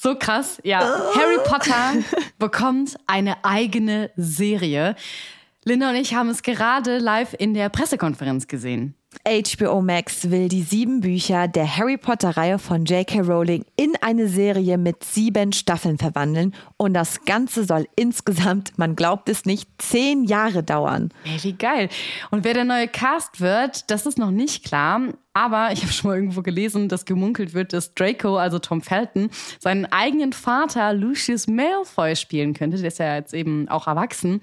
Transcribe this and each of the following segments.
So krass. Ja, Harry Potter bekommt eine eigene Serie. Linda und ich haben es gerade live in der Pressekonferenz gesehen. HBO Max will die sieben Bücher der Harry Potter-Reihe von J.K. Rowling in eine Serie mit sieben Staffeln verwandeln. Und das Ganze soll insgesamt, man glaubt es nicht, zehn Jahre dauern. Ey, wie geil. Und wer der neue Cast wird, das ist noch nicht klar. Aber ich habe schon mal irgendwo gelesen, dass gemunkelt wird, dass Draco, also Tom Felton, seinen eigenen Vater Lucius Malfoy spielen könnte. Der ist ja jetzt eben auch erwachsen.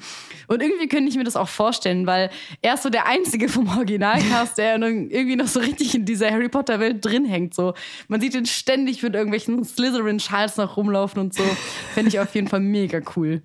Und irgendwie könnte ich mir das auch vorstellen, weil er ist so der Einzige vom Originalcast, der irgendwie noch so richtig in dieser Harry Potter-Welt drin hängt. So, man sieht ihn ständig mit irgendwelchen Slytherin-Schals noch rumlaufen und so. Fände ich auf jeden Fall mega cool.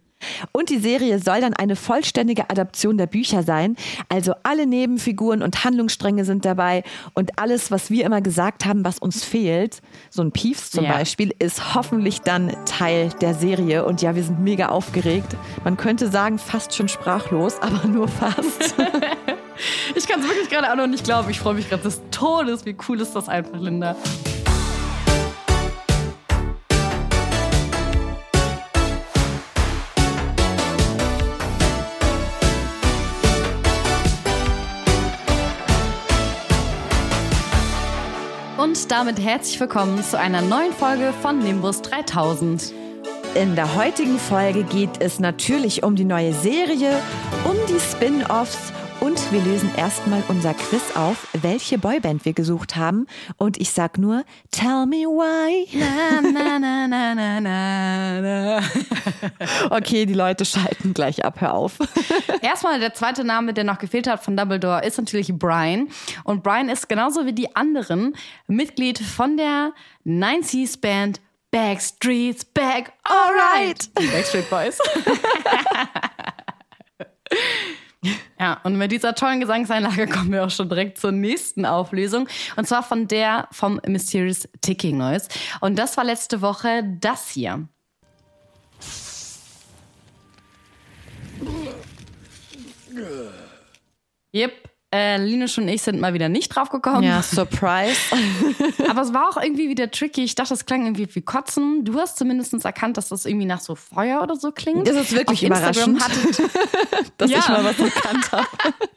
Und die Serie soll dann eine vollständige Adaption der Bücher sein. Also alle Nebenfiguren und Handlungsstränge sind dabei und alles, was wir immer gesagt haben, was uns fehlt, so ein Piefs zum ja. Beispiel, ist hoffentlich dann Teil der Serie. Und ja, wir sind mega aufgeregt. Man könnte sagen, fast schon sprachlos, aber nur fast. ich kann es wirklich gerade auch noch nicht glauben. Ich freue mich gerade des Todes. Wie cool ist das einfach, Linda? Und damit herzlich willkommen zu einer neuen Folge von Nimbus 3000. In der heutigen Folge geht es natürlich um die neue Serie, um die Spin-offs und wir lösen erstmal unser Quiz auf, welche Boyband wir gesucht haben. Und ich sag nur, tell me why. Na, na, na, na, na, na. Okay, die Leute schalten gleich ab, hör auf. Erstmal der zweite Name, der noch gefehlt hat von Dumbledore, ist natürlich Brian. Und Brian ist genauso wie die anderen Mitglied von der 90s Band Backstreet's Back. Alright. Die Backstreet Boys. Ja, und mit dieser tollen Gesangseinlage kommen wir auch schon direkt zur nächsten Auflösung. Und zwar von der vom Mysterious Ticking Noise. Und das war letzte Woche das hier. Yep, äh, Linus und ich sind mal wieder nicht drauf gekommen. Ja, Surprise. Aber es war auch irgendwie wieder tricky. Ich dachte, das klang irgendwie wie Kotzen. Du hast zumindest erkannt, dass das irgendwie nach so Feuer oder so klingt. Das ist wirklich Auf überraschend, hattet, dass ja. ich mal was erkannt habe.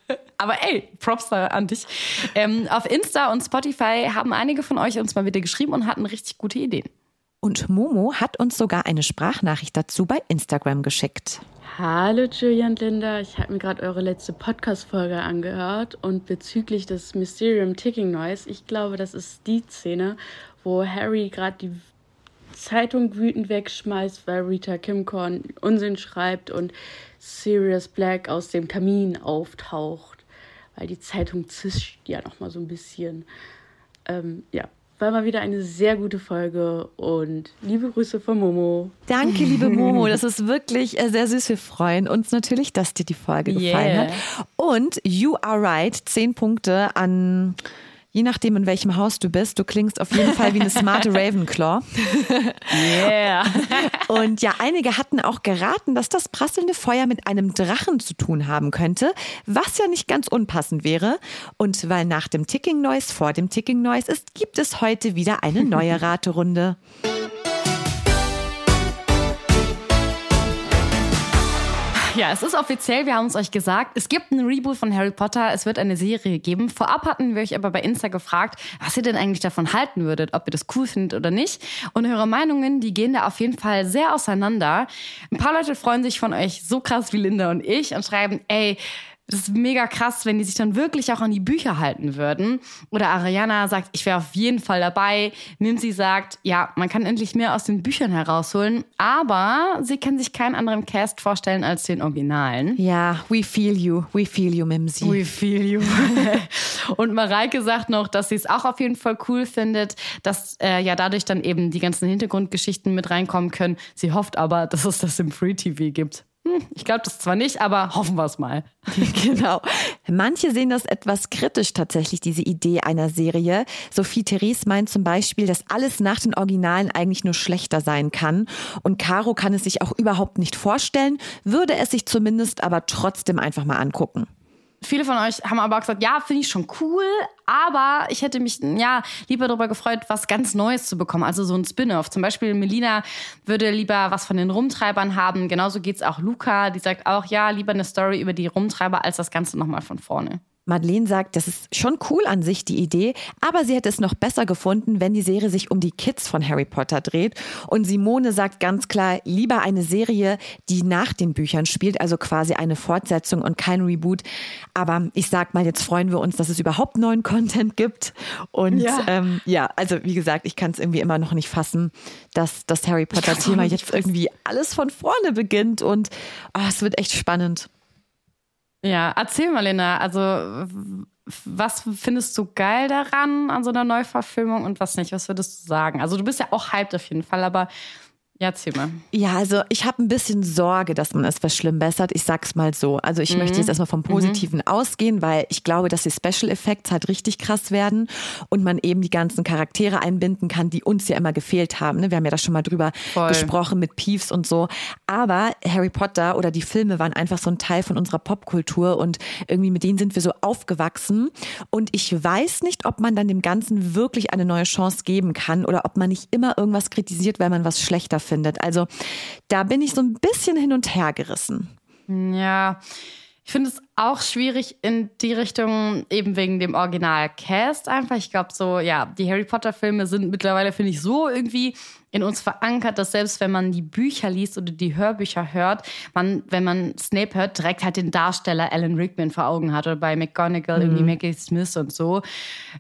Aber ey, Props da an dich. Ähm, auf Insta und Spotify haben einige von euch uns mal wieder geschrieben und hatten richtig gute Ideen. Und Momo hat uns sogar eine Sprachnachricht dazu bei Instagram geschickt. Hallo Julian und Linda, ich habe mir gerade eure letzte Podcast-Folge angehört und bezüglich des Mysterium Ticking Noise, ich glaube, das ist die Szene, wo Harry gerade die Zeitung wütend wegschmeißt, weil Rita Kimcorn Unsinn schreibt und Sirius Black aus dem Kamin auftaucht, weil die Zeitung zischt ja nochmal so ein bisschen. Ähm, ja, war mal wieder eine sehr gute Folge und liebe Grüße von Momo. Danke, liebe Momo. Das ist wirklich äh, sehr süß. Wir freuen uns natürlich, dass dir die Folge gefallen yeah. hat. Und You Are Right, zehn Punkte an je nachdem, in welchem Haus du bist, du klingst auf jeden Fall wie eine smarte Ravenclaw. Yeah. Und ja, einige hatten auch geraten, dass das prasselnde Feuer mit einem Drachen zu tun haben könnte, was ja nicht ganz unpassend wäre. Und weil nach dem Ticking Noise vor dem Ticking Noise ist, gibt es heute wieder eine neue Raterunde. Ja, es ist offiziell, wir haben es euch gesagt. Es gibt einen Reboot von Harry Potter, es wird eine Serie geben. Vorab hatten wir euch aber bei Insta gefragt, was ihr denn eigentlich davon halten würdet, ob ihr das cool findet oder nicht. Und eure Meinungen, die gehen da auf jeden Fall sehr auseinander. Ein paar Leute freuen sich von euch so krass wie Linda und ich und schreiben, ey, das ist mega krass, wenn die sich dann wirklich auch an die Bücher halten würden. Oder Ariana sagt, ich wäre auf jeden Fall dabei. Mimsi sagt, ja, man kann endlich mehr aus den Büchern herausholen, aber sie kann sich keinen anderen Cast vorstellen als den Originalen. Ja, we feel you, we feel you, Mimsi. We feel you. Und Mareike sagt noch, dass sie es auch auf jeden Fall cool findet, dass äh, ja dadurch dann eben die ganzen Hintergrundgeschichten mit reinkommen können. Sie hofft aber, dass es das im Free TV gibt. Hm, ich glaube das zwar nicht, aber hoffen wir es mal. genau. Manche sehen das etwas kritisch tatsächlich, diese Idee einer Serie. Sophie Therese meint zum Beispiel, dass alles nach den Originalen eigentlich nur schlechter sein kann. Und Caro kann es sich auch überhaupt nicht vorstellen, würde es sich zumindest aber trotzdem einfach mal angucken. Viele von euch haben aber auch gesagt, ja, finde ich schon cool, aber ich hätte mich ja lieber darüber gefreut, was ganz Neues zu bekommen, also so ein Spin-off. Zum Beispiel Melina würde lieber was von den Rumtreibern haben. Genauso geht es auch Luca, die sagt auch, ja, lieber eine Story über die Rumtreiber als das Ganze nochmal von vorne. Madeleine sagt, das ist schon cool an sich, die Idee, aber sie hätte es noch besser gefunden, wenn die Serie sich um die Kids von Harry Potter dreht. Und Simone sagt ganz klar, lieber eine Serie, die nach den Büchern spielt, also quasi eine Fortsetzung und kein Reboot. Aber ich sag mal, jetzt freuen wir uns, dass es überhaupt neuen Content gibt. Und ja, ähm, ja also wie gesagt, ich kann es irgendwie immer noch nicht fassen, dass das Harry Potter-Thema jetzt irgendwie alles von vorne beginnt. Und oh, es wird echt spannend. Ja, erzähl mal, Lena. Also, was findest du geil daran an so einer Neuverfilmung und was nicht? Was würdest du sagen? Also, du bist ja auch hyped auf jeden Fall, aber ja, erzähl mal. Ja, also ich habe ein bisschen Sorge, dass man es verschlimmbessert. Ich sag's mal so. Also ich mhm. möchte jetzt erstmal vom Positiven mhm. ausgehen, weil ich glaube, dass die Special Effects halt richtig krass werden und man eben die ganzen Charaktere einbinden kann, die uns ja immer gefehlt haben. Ne? Wir haben ja da schon mal drüber Voll. gesprochen mit Peeves und so. Aber Harry Potter oder die Filme waren einfach so ein Teil von unserer Popkultur und irgendwie mit denen sind wir so aufgewachsen. Und ich weiß nicht, ob man dann dem Ganzen wirklich eine neue Chance geben kann oder ob man nicht immer irgendwas kritisiert, weil man was schlechter findet. Also da bin ich so ein bisschen hin und her gerissen. Ja. Ich finde es auch schwierig in die Richtung, eben wegen dem Original-Cast einfach. Ich glaube, so, ja, die Harry Potter-Filme sind mittlerweile, finde ich, so irgendwie in uns verankert, dass selbst wenn man die Bücher liest oder die Hörbücher hört, man, wenn man Snape hört, direkt halt den Darsteller Alan Rickman vor Augen hat oder bei McGonagall mhm. irgendwie Maggie Smith und so.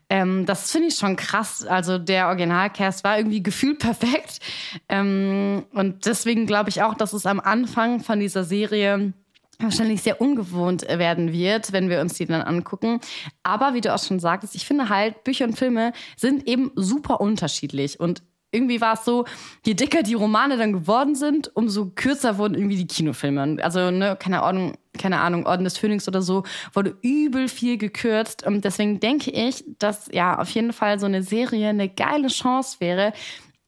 Ähm, das finde ich schon krass. Also der Originalcast war irgendwie gefühlt perfekt. Ähm, und deswegen glaube ich auch, dass es am Anfang von dieser Serie wahrscheinlich sehr ungewohnt werden wird, wenn wir uns die dann angucken. Aber wie du auch schon sagtest, ich finde halt, Bücher und Filme sind eben super unterschiedlich. Und irgendwie war es so, je dicker die Romane dann geworden sind, umso kürzer wurden irgendwie die Kinofilme. Also, ne, keine Ahnung, keine Ahnung, Orden des Phönix oder so, wurde übel viel gekürzt. Und deswegen denke ich, dass ja auf jeden Fall so eine Serie eine geile Chance wäre,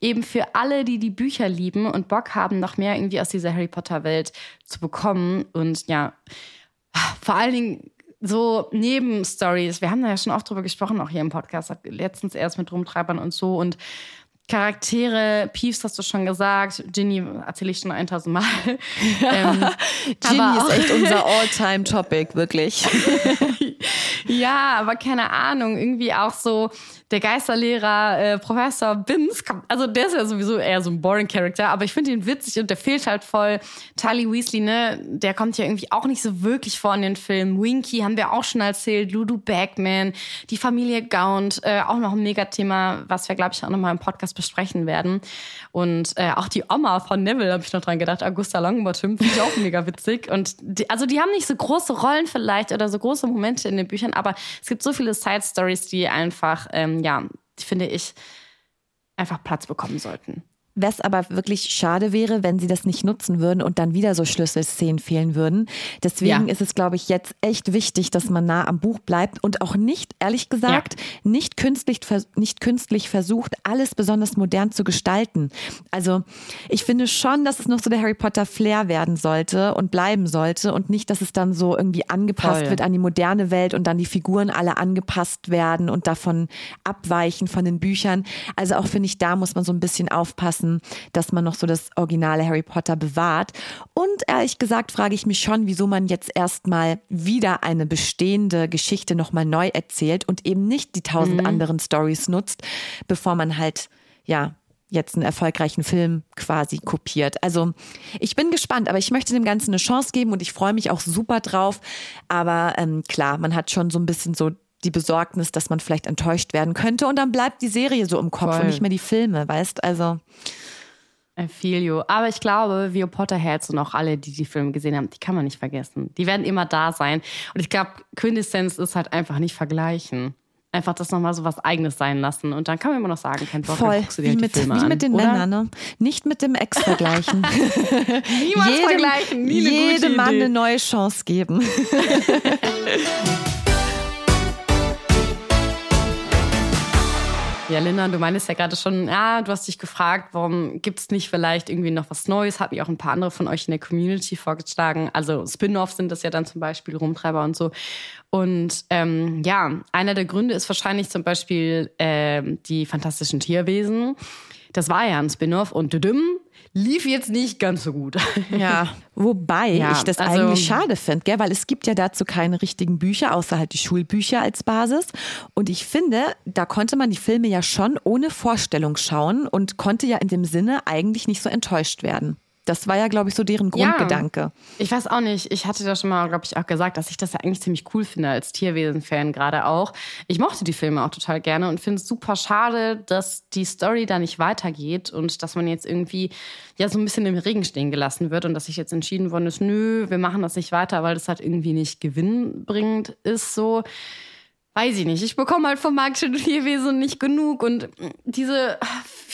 eben für alle, die die Bücher lieben und Bock haben, noch mehr irgendwie aus dieser Harry Potter Welt zu bekommen. Und ja, vor allen Dingen so Nebenstories. Wir haben da ja schon oft drüber gesprochen, auch hier im Podcast, letztens erst mit Rumtreibern und so. Und Charaktere, Peeves hast du schon gesagt, Ginny erzähle ich schon 1000 Mal. ähm, Ginny ist echt unser All-Time-Topic, wirklich. ja, aber keine Ahnung, irgendwie auch so der Geisterlehrer äh, Professor Binz, also der ist ja sowieso eher so ein boring Character, aber ich finde ihn witzig und der fehlt halt voll. Tully Weasley, ne, der kommt ja irgendwie auch nicht so wirklich vor in den Filmen. Winky haben wir auch schon erzählt, Ludo Bagman, die Familie Gaunt, äh, auch noch ein Megathema, was wir, glaube ich, auch nochmal im Podcast besprechen werden. Und äh, auch die Oma von Neville habe ich noch dran gedacht, Augusta Longbottom, finde ich auch mega witzig. Und die, also die haben nicht so große Rollen vielleicht oder so große Momente in den Büchern, aber es gibt so viele Side-Stories, die einfach ähm, ja, finde ich, einfach Platz bekommen sollten. Was aber wirklich schade wäre, wenn sie das nicht nutzen würden und dann wieder so Schlüsselszenen fehlen würden. Deswegen ja. ist es, glaube ich, jetzt echt wichtig, dass man nah am Buch bleibt und auch nicht, ehrlich gesagt, ja. nicht, künstlich, nicht künstlich versucht, alles besonders modern zu gestalten. Also ich finde schon, dass es noch so der Harry Potter Flair werden sollte und bleiben sollte und nicht, dass es dann so irgendwie angepasst Voll. wird an die moderne Welt und dann die Figuren alle angepasst werden und davon abweichen von den Büchern. Also auch finde ich, da muss man so ein bisschen aufpassen aufpassen, dass man noch so das originale Harry Potter bewahrt. Und ehrlich gesagt frage ich mich schon, wieso man jetzt erstmal wieder eine bestehende Geschichte nochmal neu erzählt und eben nicht die tausend mhm. anderen Stories nutzt, bevor man halt, ja, jetzt einen erfolgreichen Film quasi kopiert. Also ich bin gespannt, aber ich möchte dem Ganzen eine Chance geben und ich freue mich auch super drauf. Aber ähm, klar, man hat schon so ein bisschen so die Besorgnis, dass man vielleicht enttäuscht werden könnte und dann bleibt die Serie so im Kopf Voll. und nicht mehr die Filme, weißt? Also I feel you. Aber ich glaube, Vio Potterheads und auch alle, die die Filme gesehen haben, die kann man nicht vergessen. Die werden immer da sein. Und ich glaube, Quintessenz ist halt einfach nicht vergleichen. Einfach das nochmal so was Eigenes sein lassen. Und dann kann man immer noch sagen, kein Bock, Voll, wie, halt mit, wie an, mit den oder? Männern, ne? Nicht mit dem Ex vergleichen. Niemals jedem, vergleichen, nie eine Jedem Mann eine neue Chance geben. Ja, Linda, du meinst ja gerade schon, ja, du hast dich gefragt, warum gibt es nicht vielleicht irgendwie noch was Neues? Hat mir auch ein paar andere von euch in der Community vorgeschlagen. Also Spin-offs sind das ja dann zum Beispiel, Rumtreiber und so. Und ähm, ja, einer der Gründe ist wahrscheinlich zum Beispiel äh, die fantastischen Tierwesen. Das war ja ein Spin-off und düdüm, lief jetzt nicht ganz so gut. Ja, wobei ja, ich das also, eigentlich schade finde, weil es gibt ja dazu keine richtigen Bücher, außer halt die Schulbücher als Basis. Und ich finde, da konnte man die Filme ja schon ohne Vorstellung schauen und konnte ja in dem Sinne eigentlich nicht so enttäuscht werden. Das war ja, glaube ich, so deren Grundgedanke. Ja, ich weiß auch nicht. Ich hatte da schon mal, glaube ich, auch gesagt, dass ich das ja eigentlich ziemlich cool finde als Tierwesen-Fan gerade auch. Ich mochte die Filme auch total gerne und finde es super schade, dass die Story da nicht weitergeht und dass man jetzt irgendwie ja so ein bisschen im Regen stehen gelassen wird und dass sich jetzt entschieden worden ist, nö, wir machen das nicht weiter, weil das halt irgendwie nicht gewinnbringend ist so weiß ich nicht, ich bekomme halt vom magischen Tierwesen nicht genug und diese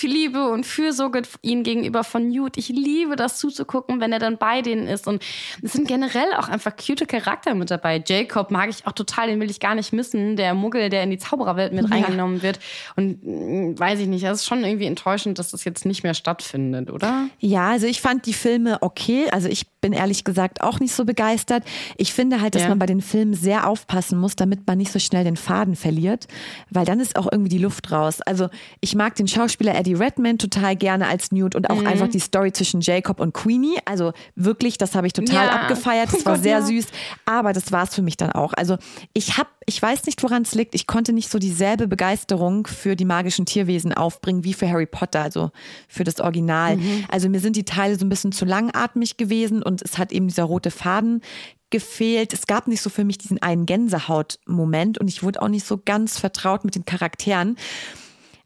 Liebe und Fürsorge ihnen gegenüber von Newt. Ich liebe das zuzugucken, wenn er dann bei denen ist und es sind generell auch einfach cute Charakter mit dabei. Jacob mag ich auch total, den will ich gar nicht missen, der Muggel, der in die Zaubererwelt mit ja. reingenommen wird und mm, weiß ich nicht, es ist schon irgendwie enttäuschend, dass das jetzt nicht mehr stattfindet, oder? Ja, also ich fand die Filme okay, also ich bin ehrlich gesagt auch nicht so begeistert. Ich finde halt, dass ja. man bei den Filmen sehr aufpassen muss, damit man nicht so schnell den Faden verliert, weil dann ist auch irgendwie die Luft raus. Also ich mag den Schauspieler Eddie Redman total gerne als Newt und auch mhm. einfach die Story zwischen Jacob und Queenie. Also wirklich, das habe ich total ja. abgefeiert. Das war sehr süß. Aber das war es für mich dann auch. Also ich habe, ich weiß nicht, woran es liegt. Ich konnte nicht so dieselbe Begeisterung für die magischen Tierwesen aufbringen wie für Harry Potter, also für das Original. Mhm. Also mir sind die Teile so ein bisschen zu langatmig gewesen und es hat eben dieser rote Faden gefehlt. Es gab nicht so für mich diesen einen Gänsehaut-Moment und ich wurde auch nicht so ganz vertraut mit den Charakteren.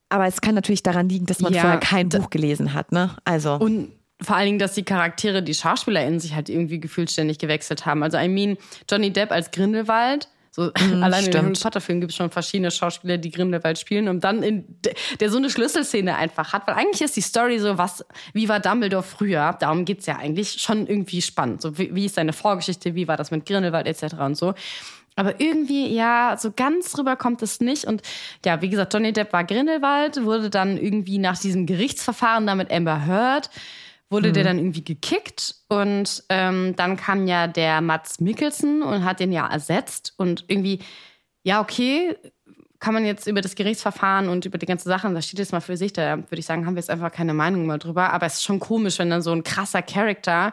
Aber es kann natürlich daran liegen, dass man ja, vorher kein Buch gelesen hat, ne? Also. Und vor allen Dingen, dass die Charaktere, die SchauspielerInnen sich halt irgendwie gefühlt ständig gewechselt haben. Also, I mean, Johnny Depp als Grindelwald. So, mm, allein in den Harry Potter-Filmen gibt es schon verschiedene Schauspieler, die Grindelwald spielen und dann in der so eine Schlüsselszene einfach hat. Weil eigentlich ist die Story so, was, wie war Dumbledore früher? Darum geht es ja eigentlich schon irgendwie spannend. So, wie, wie ist seine Vorgeschichte, wie war das mit Grindelwald etc. und so. Aber irgendwie, ja, so ganz rüber kommt es nicht. Und ja, wie gesagt, Johnny Depp war Grindelwald, wurde dann irgendwie nach diesem Gerichtsverfahren damit Amber Heard, wurde mhm. der dann irgendwie gekickt. Und ähm, dann kam ja der Mats Mikkelsen und hat den ja ersetzt. Und irgendwie, ja, okay, kann man jetzt über das Gerichtsverfahren und über die ganze Sache, da steht jetzt mal für sich, da würde ich sagen, haben wir jetzt einfach keine Meinung mehr drüber. Aber es ist schon komisch, wenn dann so ein krasser Charakter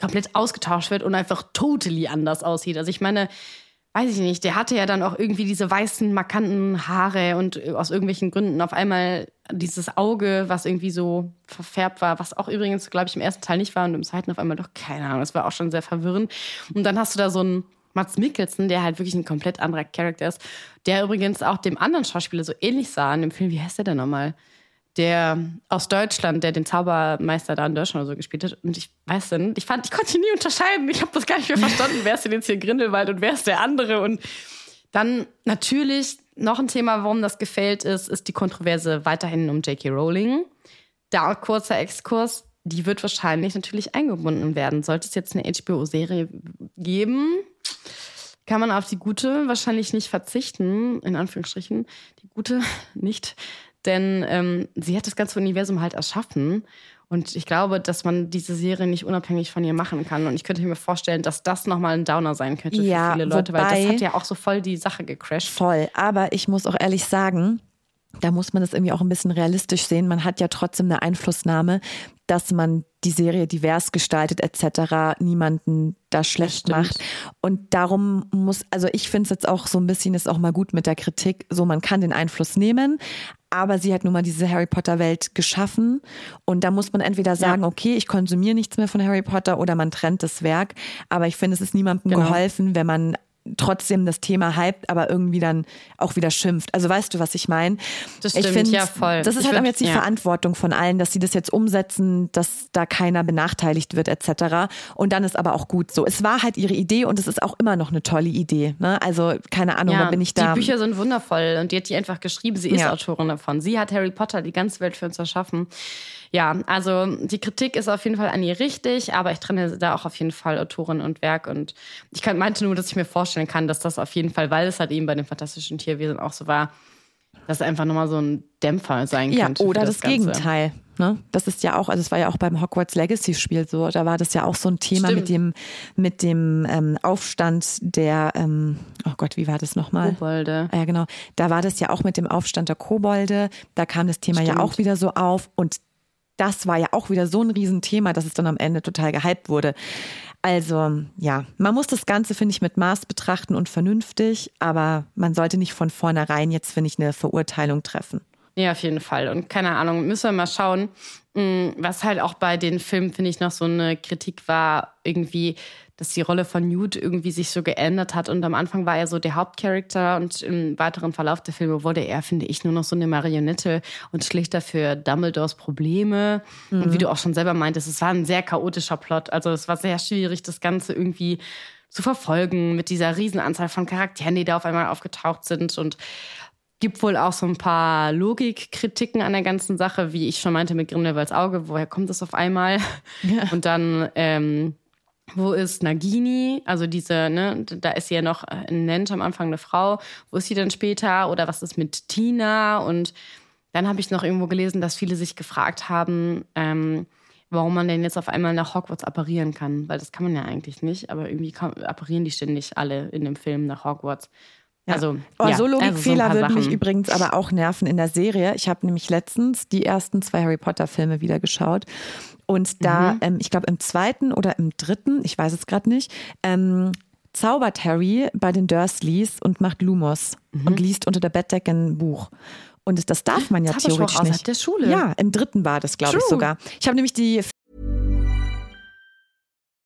komplett ausgetauscht wird und einfach totally anders aussieht. Also ich meine, weiß ich nicht, der hatte ja dann auch irgendwie diese weißen, markanten Haare und aus irgendwelchen Gründen auf einmal dieses Auge, was irgendwie so verfärbt war, was auch übrigens, glaube ich, im ersten Teil nicht war und im zweiten auf einmal doch, keine Ahnung, das war auch schon sehr verwirrend. Und dann hast du da so einen Mats Mikkelsen, der halt wirklich ein komplett anderer Charakter ist, der übrigens auch dem anderen Schauspieler so ähnlich sah in dem Film, wie heißt der denn nochmal? der aus Deutschland, der den Zaubermeister da in Deutschland oder so gespielt hat. Und ich weiß denn, ich fand, ich konnte nie unterscheiden. Ich habe das gar nicht mehr verstanden. wer ist denn jetzt hier Grindelwald und wer ist der andere? Und dann natürlich noch ein Thema, warum das gefällt ist, ist die Kontroverse weiterhin um J.K. Rowling. Da kurzer Exkurs. Die wird wahrscheinlich natürlich eingebunden werden. Sollte es jetzt eine HBO-Serie geben, kann man auf die gute wahrscheinlich nicht verzichten, in Anführungsstrichen. Die gute nicht. Denn ähm, sie hat das ganze Universum halt erschaffen. Und ich glaube, dass man diese Serie nicht unabhängig von ihr machen kann. Und ich könnte mir vorstellen, dass das nochmal ein Downer sein könnte ja, für viele Leute, wobei, weil das hat ja auch so voll die Sache gecrashed. Voll. Aber ich muss auch ehrlich sagen, da muss man das irgendwie auch ein bisschen realistisch sehen. Man hat ja trotzdem eine Einflussnahme, dass man die Serie divers gestaltet etc., niemanden da schlecht macht. Und darum muss, also ich finde es jetzt auch so ein bisschen, ist auch mal gut mit der Kritik, so man kann den Einfluss nehmen, aber sie hat nun mal diese Harry Potter Welt geschaffen und da muss man entweder sagen, ja. okay, ich konsumiere nichts mehr von Harry Potter oder man trennt das Werk, aber ich finde, es ist niemandem genau. geholfen, wenn man trotzdem das Thema hypt, aber irgendwie dann auch wieder schimpft. Also weißt du, was ich meine? Das stimmt, ich find, ja voll. Das ist ich halt find, jetzt die ja. Verantwortung von allen, dass sie das jetzt umsetzen, dass da keiner benachteiligt wird etc. Und dann ist aber auch gut so. Es war halt ihre Idee und es ist auch immer noch eine tolle Idee. Ne? Also keine Ahnung, ja, da bin ich da. Die Bücher sind wundervoll und die hat die einfach geschrieben. Sie ist ja. Autorin davon. Sie hat Harry Potter die ganze Welt für uns erschaffen. Ja, also die Kritik ist auf jeden Fall an ihr richtig, aber ich trenne da auch auf jeden Fall Autorin und Werk. Und ich kann, meinte nur, dass ich mir vorstellen kann, dass das auf jeden Fall, weil es halt eben bei den fantastischen Tierwesen auch so war, dass es einfach nochmal so ein Dämpfer sein ja, könnte. Oder das, das Gegenteil. Ne? Das ist ja auch, also es war ja auch beim Hogwarts Legacy Spiel so, da war das ja auch so ein Thema Stimmt. mit dem, mit dem ähm, Aufstand der, ähm, oh Gott, wie war das nochmal? Kobolde. Ja, genau. Da war das ja auch mit dem Aufstand der Kobolde, da kam das Thema Stimmt. ja auch wieder so auf und das war ja auch wieder so ein Riesenthema, dass es dann am Ende total gehypt wurde. Also ja, man muss das Ganze, finde ich, mit Maß betrachten und vernünftig, aber man sollte nicht von vornherein jetzt, finde ich, eine Verurteilung treffen. Ja, auf jeden Fall. Und keine Ahnung, müssen wir mal schauen, mm, was halt auch bei den Filmen, finde ich, noch so eine Kritik war, irgendwie, dass die Rolle von Newt irgendwie sich so geändert hat. Und am Anfang war er so der Hauptcharakter und im weiteren Verlauf der Filme wurde er, finde ich, nur noch so eine Marionette und schlichter für Dumbledores Probleme. Mhm. Und wie du auch schon selber meintest, es war ein sehr chaotischer Plot. Also es war sehr schwierig, das Ganze irgendwie zu verfolgen mit dieser Riesenanzahl von Charakteren, die da auf einmal aufgetaucht sind. Und gibt wohl auch so ein paar Logikkritiken an der ganzen Sache, wie ich schon meinte mit Grindelwalds Auge. Woher kommt das auf einmal? Ja. Und dann ähm, wo ist Nagini? Also diese, ne, da ist sie ja noch äh, nennt am Anfang eine Frau. Wo ist sie denn später? Oder was ist mit Tina? Und dann habe ich noch irgendwo gelesen, dass viele sich gefragt haben, ähm, warum man denn jetzt auf einmal nach Hogwarts apparieren kann. Weil das kann man ja eigentlich nicht, aber irgendwie apparieren die ständig alle in dem Film nach Hogwarts. Ja. Also, oh, ja, so Logikfehler also so würden mich übrigens aber auch nerven in der Serie. Ich habe nämlich letztens die ersten zwei Harry Potter Filme wieder geschaut und da, mhm. ähm, ich glaube im zweiten oder im dritten, ich weiß es gerade nicht, ähm, zaubert Harry bei den Dursleys und macht Lumos mhm. und liest unter der Bettdecke ein Buch. Und das darf man ja das theoretisch nicht. Der Schule. Ja, im dritten war das, glaube ich sogar. Ich habe nämlich die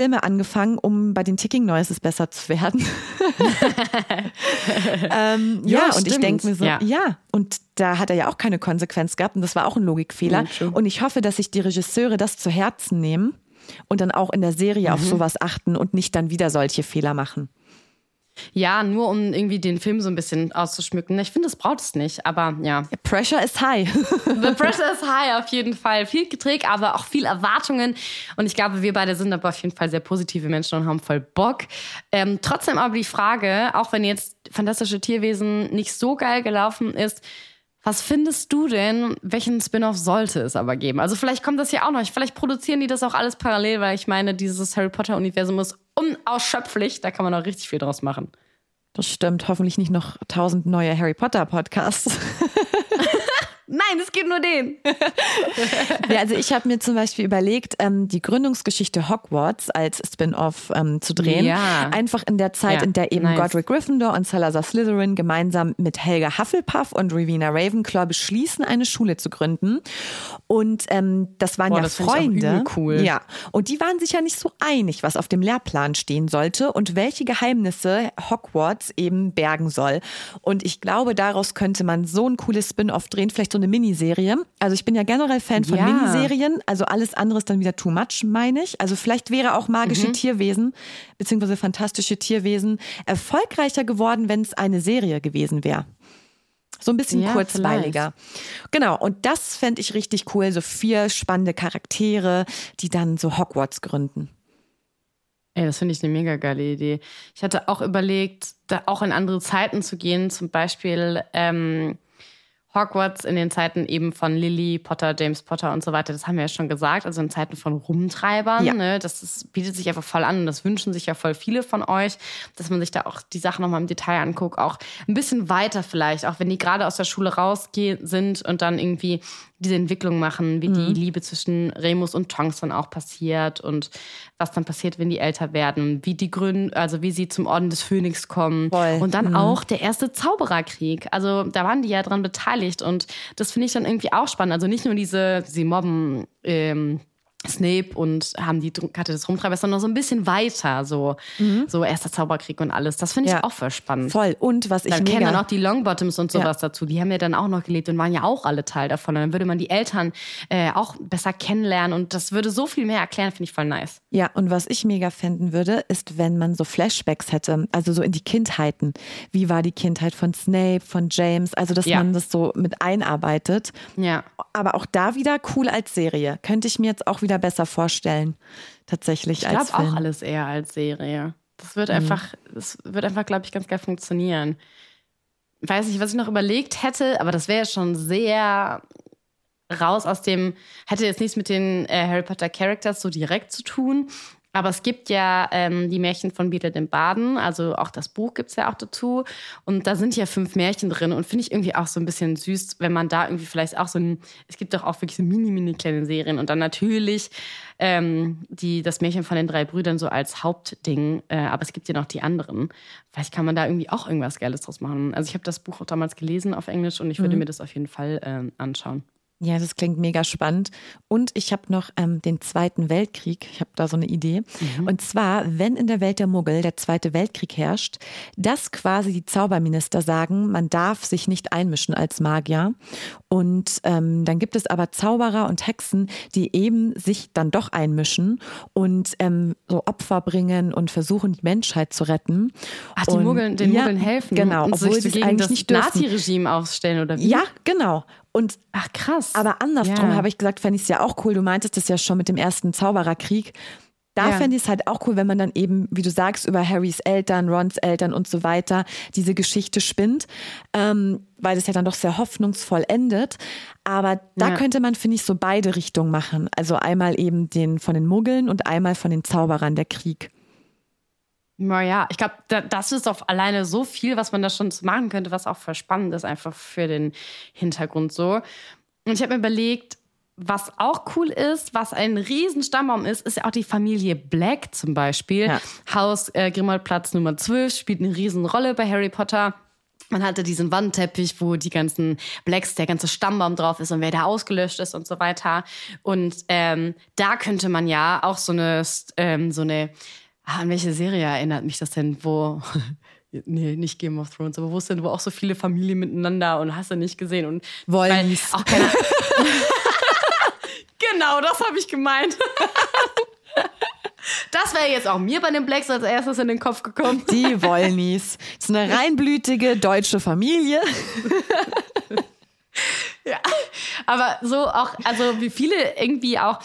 Filme angefangen, um bei den Ticking Noises besser zu werden. ähm, ja, ja und ich denke mir so, ja. ja. und da hat er ja auch keine Konsequenz gehabt und das war auch ein Logikfehler. Ja, und ich hoffe, dass sich die Regisseure das zu Herzen nehmen und dann auch in der Serie mhm. auf sowas achten und nicht dann wieder solche Fehler machen. Ja, nur um irgendwie den Film so ein bisschen auszuschmücken. Ich finde, das braucht es nicht, aber ja. Pressure is high. The pressure is high auf jeden Fall. Viel Kritik, aber auch viel Erwartungen. Und ich glaube, wir beide sind aber auf jeden Fall sehr positive Menschen und haben voll Bock. Ähm, trotzdem aber die Frage, auch wenn jetzt Fantastische Tierwesen nicht so geil gelaufen ist, was findest du denn, welchen Spin-off sollte es aber geben? Also vielleicht kommt das ja auch noch. Vielleicht produzieren die das auch alles parallel, weil ich meine, dieses Harry Potter-Universum ist unausschöpflich. Da kann man auch richtig viel draus machen. Das stimmt. Hoffentlich nicht noch tausend neue Harry Potter-Podcasts. Nein, es gibt nur den. ja, also ich habe mir zum Beispiel überlegt, ähm, die Gründungsgeschichte Hogwarts als Spin-off ähm, zu drehen. Ja. Einfach in der Zeit, ja, in der eben nice. Godric Gryffindor und Salazar Slytherin gemeinsam mit Helga Hufflepuff und Rowena Ravenclaw beschließen, eine Schule zu gründen. Und ähm, das waren Boah, ja das Freunde. cool. Ja. Und die waren sich ja nicht so einig, was auf dem Lehrplan stehen sollte und welche Geheimnisse Hogwarts eben bergen soll. Und ich glaube, daraus könnte man so ein cooles Spin-off drehen, vielleicht so eine Miniserie. Also ich bin ja generell Fan von ja. Miniserien. Also alles andere ist dann wieder too much, meine ich. Also vielleicht wäre auch magische mhm. Tierwesen beziehungsweise fantastische Tierwesen erfolgreicher geworden, wenn es eine Serie gewesen wäre. So ein bisschen ja, kurzweiliger. Vielleicht. Genau, und das fände ich richtig cool. So vier spannende Charaktere, die dann so Hogwarts gründen. Ey, das finde ich eine mega geile Idee. Ich hatte auch überlegt, da auch in andere Zeiten zu gehen, zum Beispiel ähm, Hogwarts in den Zeiten eben von Lily Potter, James Potter und so weiter, das haben wir ja schon gesagt, also in Zeiten von Rumtreibern, Ja. ne, das ist, bietet sich einfach voll an und das wünschen sich ja voll viele von euch, dass man sich da auch die Sachen nochmal im Detail anguckt, auch ein bisschen weiter vielleicht, auch wenn die gerade aus der Schule rausgehen sind und dann irgendwie diese Entwicklung machen, wie Mhm. die Liebe zwischen Remus und Tonks dann auch passiert und was dann passiert, wenn die älter werden, wie die Gründen, also wie sie zum Orden des Phönix kommen Voll. und dann Mhm. auch der erste Zaubererkrieg. Also da waren die ja dran beteiligt und das finde ich dann irgendwie auch spannend. Also nicht nur diese, sie mobben ähm, Snape und haben die Karte des Rumtreibers, sondern so ein bisschen weiter, so, so erster Zauberkrieg und alles. Das finde ich Mhm. Ja. auch voll spannend. Voll. Und was ich Dann kennen dann auch die Longbottoms und sowas dazu. Die haben ja dann auch noch gelebt und waren ja auch alle Teil davon. Und dann würde man die Eltern äh, auch besser kennenlernen und das würde so viel mehr erklären, finde ich voll nice. Ja, und was ich mega fänden würde, ist, wenn man so Flashbacks hätte, also so in die Kindheiten. Wie war die Kindheit von Snape, von James? Also, dass Ja. man das so mit einarbeitet. Ja. Aber auch da wieder cool als Serie. Könnte ich mir jetzt auch wieder besser vorstellen. Tatsächlich Ich als glaube auch alles eher als Serie. Das wird Mhm. einfach, das wird einfach, glaube ich, ganz geil funktionieren. Weiß nicht, was ich noch überlegt hätte, aber das wäre schon sehr raus aus dem, hätte jetzt nichts mit den äh, Harry Potter Characters so direkt zu tun. Aber es gibt ja ähm, die Märchen von Beedle dem Baden, also auch das Buch gibt es ja auch dazu. Und da sind ja fünf Märchen drin und finde ich irgendwie auch so ein bisschen süß, wenn man da irgendwie vielleicht auch so ein, es gibt doch auch wirklich so mini, mini kleine Serien und dann natürlich ähm, die, das Märchen von den drei Brüdern so als Hauptding, äh, aber es gibt ja noch die anderen. Vielleicht kann man da irgendwie auch irgendwas Geiles draus machen. Also ich habe das Buch auch damals gelesen auf Englisch und ich würde mir das auf jeden Fall ähm, anschauen. Ja, das klingt mega spannend. Und ich habe noch ähm, den Zweiten Weltkrieg. Ich habe da so eine Idee. Und zwar, wenn in der Welt der Muggel der Zweite Weltkrieg herrscht, dass quasi die Zauberminister sagen, man darf sich nicht einmischen als Magier. Und ähm, dann gibt es aber Zauberer und Hexen, die eben sich dann doch einmischen und ähm, so Opfer bringen und versuchen, die Menschheit zu retten. Ach, die und, Muggeln, den ja, Muggeln helfen. Genau, und obwohl sich sie gegen eigentlich das. Nazi-Regime aufstellen oder wie? Ja, genau. Und Ach krass. aber andersrum Ja. habe ich gesagt, fände ich es ja auch cool. Du meintest es ja schon mit dem ersten Zaubererkrieg. Da Ja. fände ich es halt auch cool, wenn man dann eben, wie du sagst, über Harrys Eltern, Rons Eltern und so weiter diese Geschichte spinnt, ähm, weil das ja dann doch sehr hoffnungsvoll endet. Aber da Ja. könnte man, finde ich, so beide Richtungen machen. Also einmal eben den von den Muggeln und einmal von den Zauberern der Krieg. Naja, ich glaube, da, das ist auf alleine so viel, was man da schon machen könnte, was auch voll spannend ist, einfach für den Hintergrund so. Und ich habe mir überlegt, was auch cool ist, was ein riesen Stammbaum ist, ist ja auch die Familie Black zum Beispiel. Ja. Haus äh, Grimmaldplatz Nummer 12 spielt eine riesen Rolle bei Harry Potter. Man hatte diesen Wandteppich, wo die ganzen Blacks, der ganze Stammbaum drauf ist und wer da ausgelöscht ist und so weiter. Und ähm, da könnte man ja auch so eine, ähm, so eine, an welche Serie erinnert mich das denn, wo, nee, nicht Game of Thrones, aber wo ist denn, wo auch so viele Familien miteinander und hast du nicht gesehen und auch keiner, genau, das habe ich gemeint. Das wäre jetzt auch mir bei den Blacks als erstes in den Kopf gekommen. Die Wollnies. Das ist eine reinblütige deutsche Familie. Ja, aber so auch, also wie viele irgendwie auch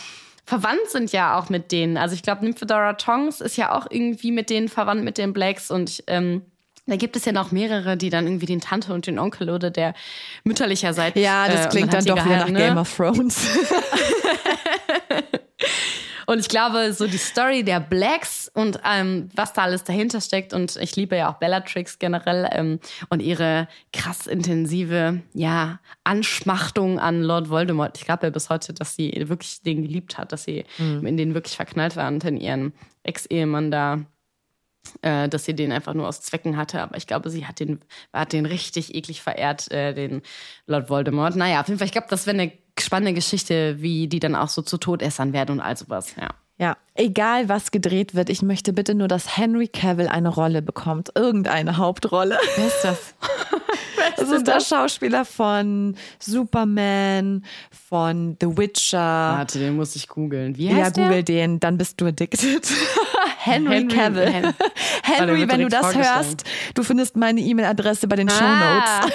verwandt sind ja auch mit denen. Also ich glaube, Nymphedora Tongs ist ja auch irgendwie mit denen verwandt, mit den Blacks und ähm, da gibt es ja noch mehrere, die dann irgendwie den Tante und den Onkel oder der mütterlicher Seite. Ja, das äh, klingt dann doch wieder nach ne? Game of Thrones. Und ich glaube, so die Story der Blacks und ähm, was da alles dahinter steckt. Und ich liebe ja auch Bellatrix generell ähm, und ihre krass intensive ja, Anschmachtung an Lord Voldemort. Ich glaube ja bis heute, dass sie wirklich den geliebt hat, dass sie in den wirklich verknallt war und in ihren Ex-Ehemann da äh, dass sie den einfach nur aus Zwecken hatte. Aber ich glaube, sie hat den, hat den richtig eklig verehrt, äh, den Lord Voldemort. Naja, auf jeden Fall, ich glaube, das wäre eine spannende Geschichte, wie die dann auch so zu Todessern werden und all sowas. Ja. Ja, egal was gedreht wird, ich möchte bitte nur, dass Henry Cavill eine Rolle bekommt. Irgendeine Hauptrolle. Wer ist das? Das ist der Schauspieler von Superman, von The Witcher. Warte, den muss ich googeln. Wie ja, heißt google der? den, dann bist du addicted. Henry, Henry- Cavill. Henry, wird wenn du das hörst, du findest meine E-Mail-Adresse bei den Shownotes. Ah.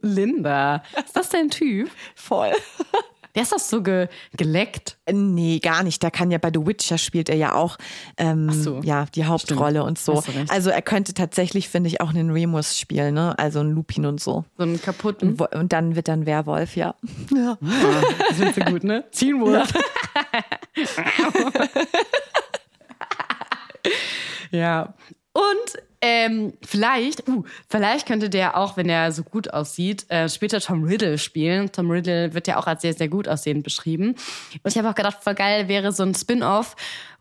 Linda. Ist das dein Typ? Voll. Der ist doch so ge geleckt. Nee, gar nicht. Da kann ja bei The Witcher spielt er ja auch ähm, so. ja, die Hauptrolle Stimmt. und so. Also er könnte tatsächlich, finde ich, auch einen Remus spielen, ne? Also einen Lupin und so. So einen kaputten. Und dann wird er ein Werwolf, ja. ja. Das wird so gut, ne? Ziehen wohl. ja. Und ähm, vielleicht, uh, vielleicht könnte der auch, wenn er so gut aussieht, äh, später Tom Riddle spielen. Tom Riddle wird ja auch als sehr, sehr gut aussehend beschrieben. Und ich habe auch gedacht, voll geil wäre so ein Spin-off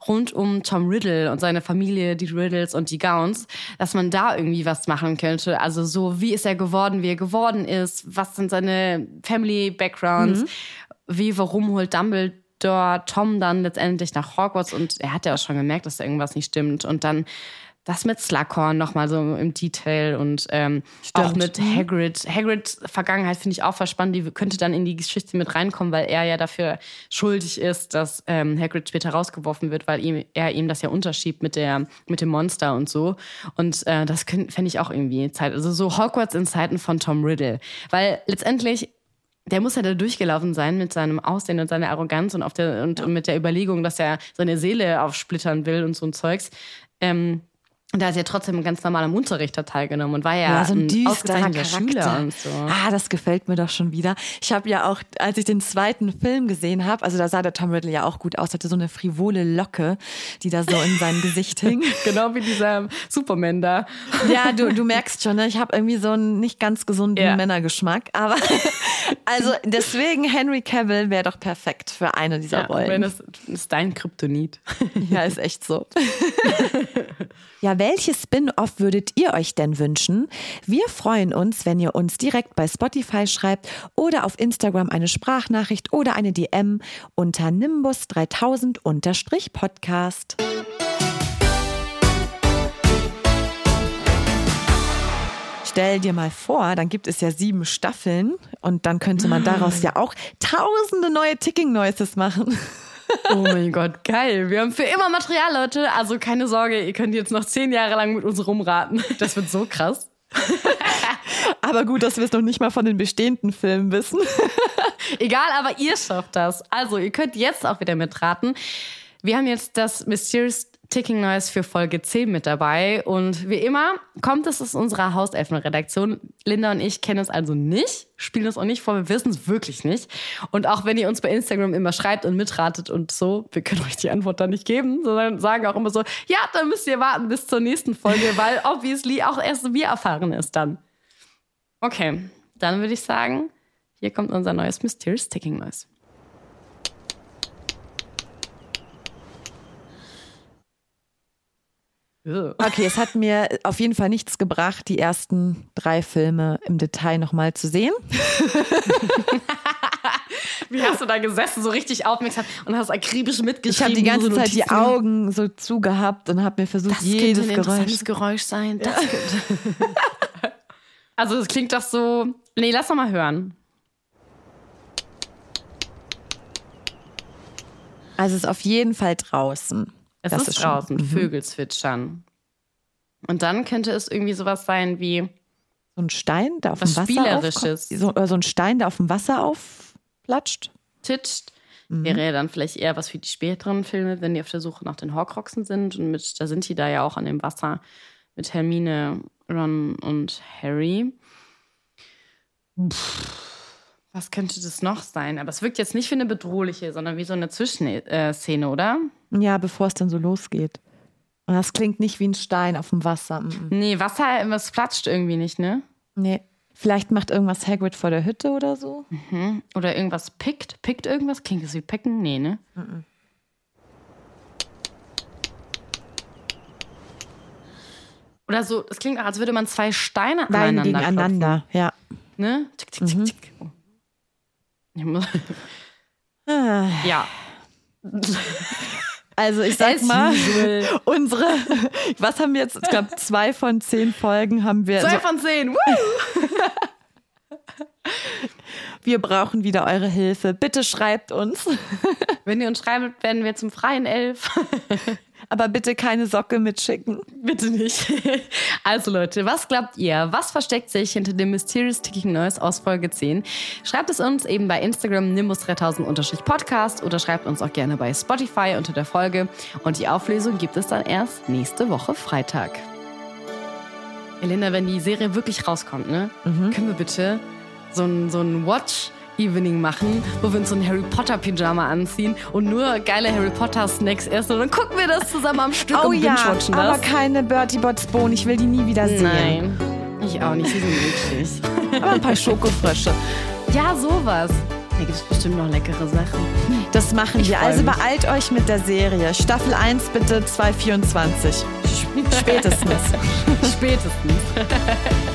rund um Tom Riddle und seine Familie, die Riddles und die Gowns, dass man da irgendwie was machen könnte. Also so, wie ist er geworden, wie er geworden ist, was sind seine Family-Backgrounds, wie, warum holt Dumbledore Tom dann letztendlich nach Hogwarts und er hat ja auch schon gemerkt, dass da irgendwas nicht stimmt. Und dann das mit Slughorn nochmal so im Detail und ähm, auch mit Hagrid. Hagrids Vergangenheit finde ich auch voll spannend. Die könnte dann in die Geschichte mit reinkommen, weil er ja dafür schuldig ist, dass ähm, Hagrid später rausgeworfen wird, weil ihm, er ihm das ja unterschiebt mit, der, mit dem Monster und so. Und äh, das fände ich auch irgendwie Zeit. Also so Hogwarts in Zeiten von Tom Riddle. Weil letztendlich der muss ja da durchgelaufen sein mit seinem Aussehen und seiner Arroganz und, auf der, und, und mit der Überlegung, dass er seine Seele aufsplittern will und so ein Zeugs. Ähm, und da hat er trotzdem ganz normal am Unterricht da teilgenommen und war ja, Ja, so ein ein düsterer ausgezeichneter Charakter. Schüler und so. Ah, das gefällt mir doch schon wieder. Ich habe ja auch, als ich den zweiten Film gesehen habe, also da sah der Tom Riddle ja auch gut aus, hatte so eine frivole Locke, die da so in sein Gesicht hing. Genau wie dieser Superman da. Ja, du, du merkst schon, ne? ich habe irgendwie so einen nicht ganz gesunden Ja. Männergeschmack. Aber also deswegen Henry Cavill wäre doch perfekt für eine dieser Ja, Rollen. wenn das ist dein Kryptonit. Ja, ist echt so. ja, welche Spin-off würdet ihr euch denn wünschen? Wir freuen uns, wenn ihr uns direkt bei Spotify schreibt oder auf Instagram eine Sprachnachricht oder eine DM unter Nimbus 3000 unterstrich Podcast. Stell dir mal vor, dann gibt es ja sieben Staffeln und dann könnte man daraus ja auch tausende neue Ticking Noises machen. Oh mein Gott, geil. Wir haben für immer Material, Leute. Also keine Sorge, ihr könnt jetzt noch zehn Jahre lang mit uns rumraten. Das wird so krass. Aber gut, dass wir es noch nicht mal von den bestehenden Filmen wissen. Egal, aber ihr schafft das. Also, ihr könnt jetzt auch wieder mitraten. Wir haben jetzt das Mysterious Ticking Noise für Folge 10 mit dabei. Und wie immer kommt es aus unserer Hauselfenredaktion. Linda und ich kennen es also nicht, spielen es auch nicht vor, wir wissen es wirklich nicht. Und auch wenn ihr uns bei Instagram immer schreibt und mitratet und so, wir können euch die Antwort dann nicht geben, sondern sagen auch immer so, ja, dann müsst ihr warten bis zur nächsten Folge, weil obviously auch erst wir erfahren es dann. Okay, dann würde ich sagen, hier kommt unser neues Mysterious Ticking Noise. Okay, es hat mir auf jeden Fall nichts gebracht, die ersten drei Filme im Detail nochmal zu sehen. Wie hast du da gesessen, so richtig aufmerksam und hast akribisch Ich mitgeschrieben? habe die ganze so Zeit die? Augen so zugehabt und habe mir versucht, Das jedes könnte ein Geräusch. Geräusch sein. Das könnte. also es klingt doch so. Nee, lass doch mal hören. Also es ist auf jeden Fall draußen. Es Das ist, schon- draußen, mhm. Vögel zwitschern. Und dann könnte es irgendwie sowas sein wie So ein Stein, der auf dem Wasser Spielerisches. aufkommt. So, oder so ein Stein, der auf dem Wasser aufplatscht. titscht. Mhm. Wäre ja dann vielleicht eher was für die späteren Filme, wenn die auf der Suche nach den Horcruxen sind. Und mit, da sind die da ja auch an dem Wasser mit Hermine, Ron und Harry. Pff, was könnte das noch sein? Aber es wirkt jetzt nicht wie eine bedrohliche, sondern wie so eine Zwischenszene, oder? Ja, bevor es dann so losgeht. Und das klingt nicht wie ein Stein auf dem Wasser. Mhm. Nee, Wasser, was platscht irgendwie nicht, ne? Nee. Vielleicht macht irgendwas Hagrid vor der Hütte oder so. Oder irgendwas pickt. Pickt irgendwas? Klingt das wie picken? Nee, ne? Oder so, es klingt auch, als würde man zwei Steine Nein, aneinander gegeneinander. Ja. klopfen, Ne? Tick, tick, tick, tick. Oh. Ah. Ja. Also ich sag mal, unsere, was haben wir jetzt? Ich glaube, zwei von zehn Folgen haben wir. Zwei so, von zehn. Woo! Wir brauchen wieder eure Hilfe. Bitte schreibt uns. Wenn ihr uns schreibt, werden wir zum freien Elf. Aber bitte keine Socke mitschicken. Bitte nicht. Also Leute, was glaubt ihr? Was versteckt sich hinter dem Mysterious Ticking Noise aus Folge 10? Schreibt es uns eben bei Instagram nimbus3000-podcast oder schreibt uns auch gerne bei Spotify unter der Folge. Und die Auflösung gibt es dann erst nächste Woche Freitag. Elena, wenn die Serie wirklich rauskommt, ne, können wir bitte so ein, so ein Watch Evening machen, wo wir uns so ein Harry Potter Pyjama anziehen und nur geile Harry Potter Snacks essen und dann gucken wir das zusammen am Stück Oh und ja, binge-watchen das. aber keine Bertie Bots Bohnen. Ich will die nie wieder sehen. Nein, ich auch nicht, sie sind eklig. Aber ein paar Schokofrösche. ja, sowas. Da gibt es bestimmt noch leckere Sachen. Das machen Ich wir. Also mich. beeilt euch mit der Serie. Staffel 1 bitte 224. Spätestens. Spätestens.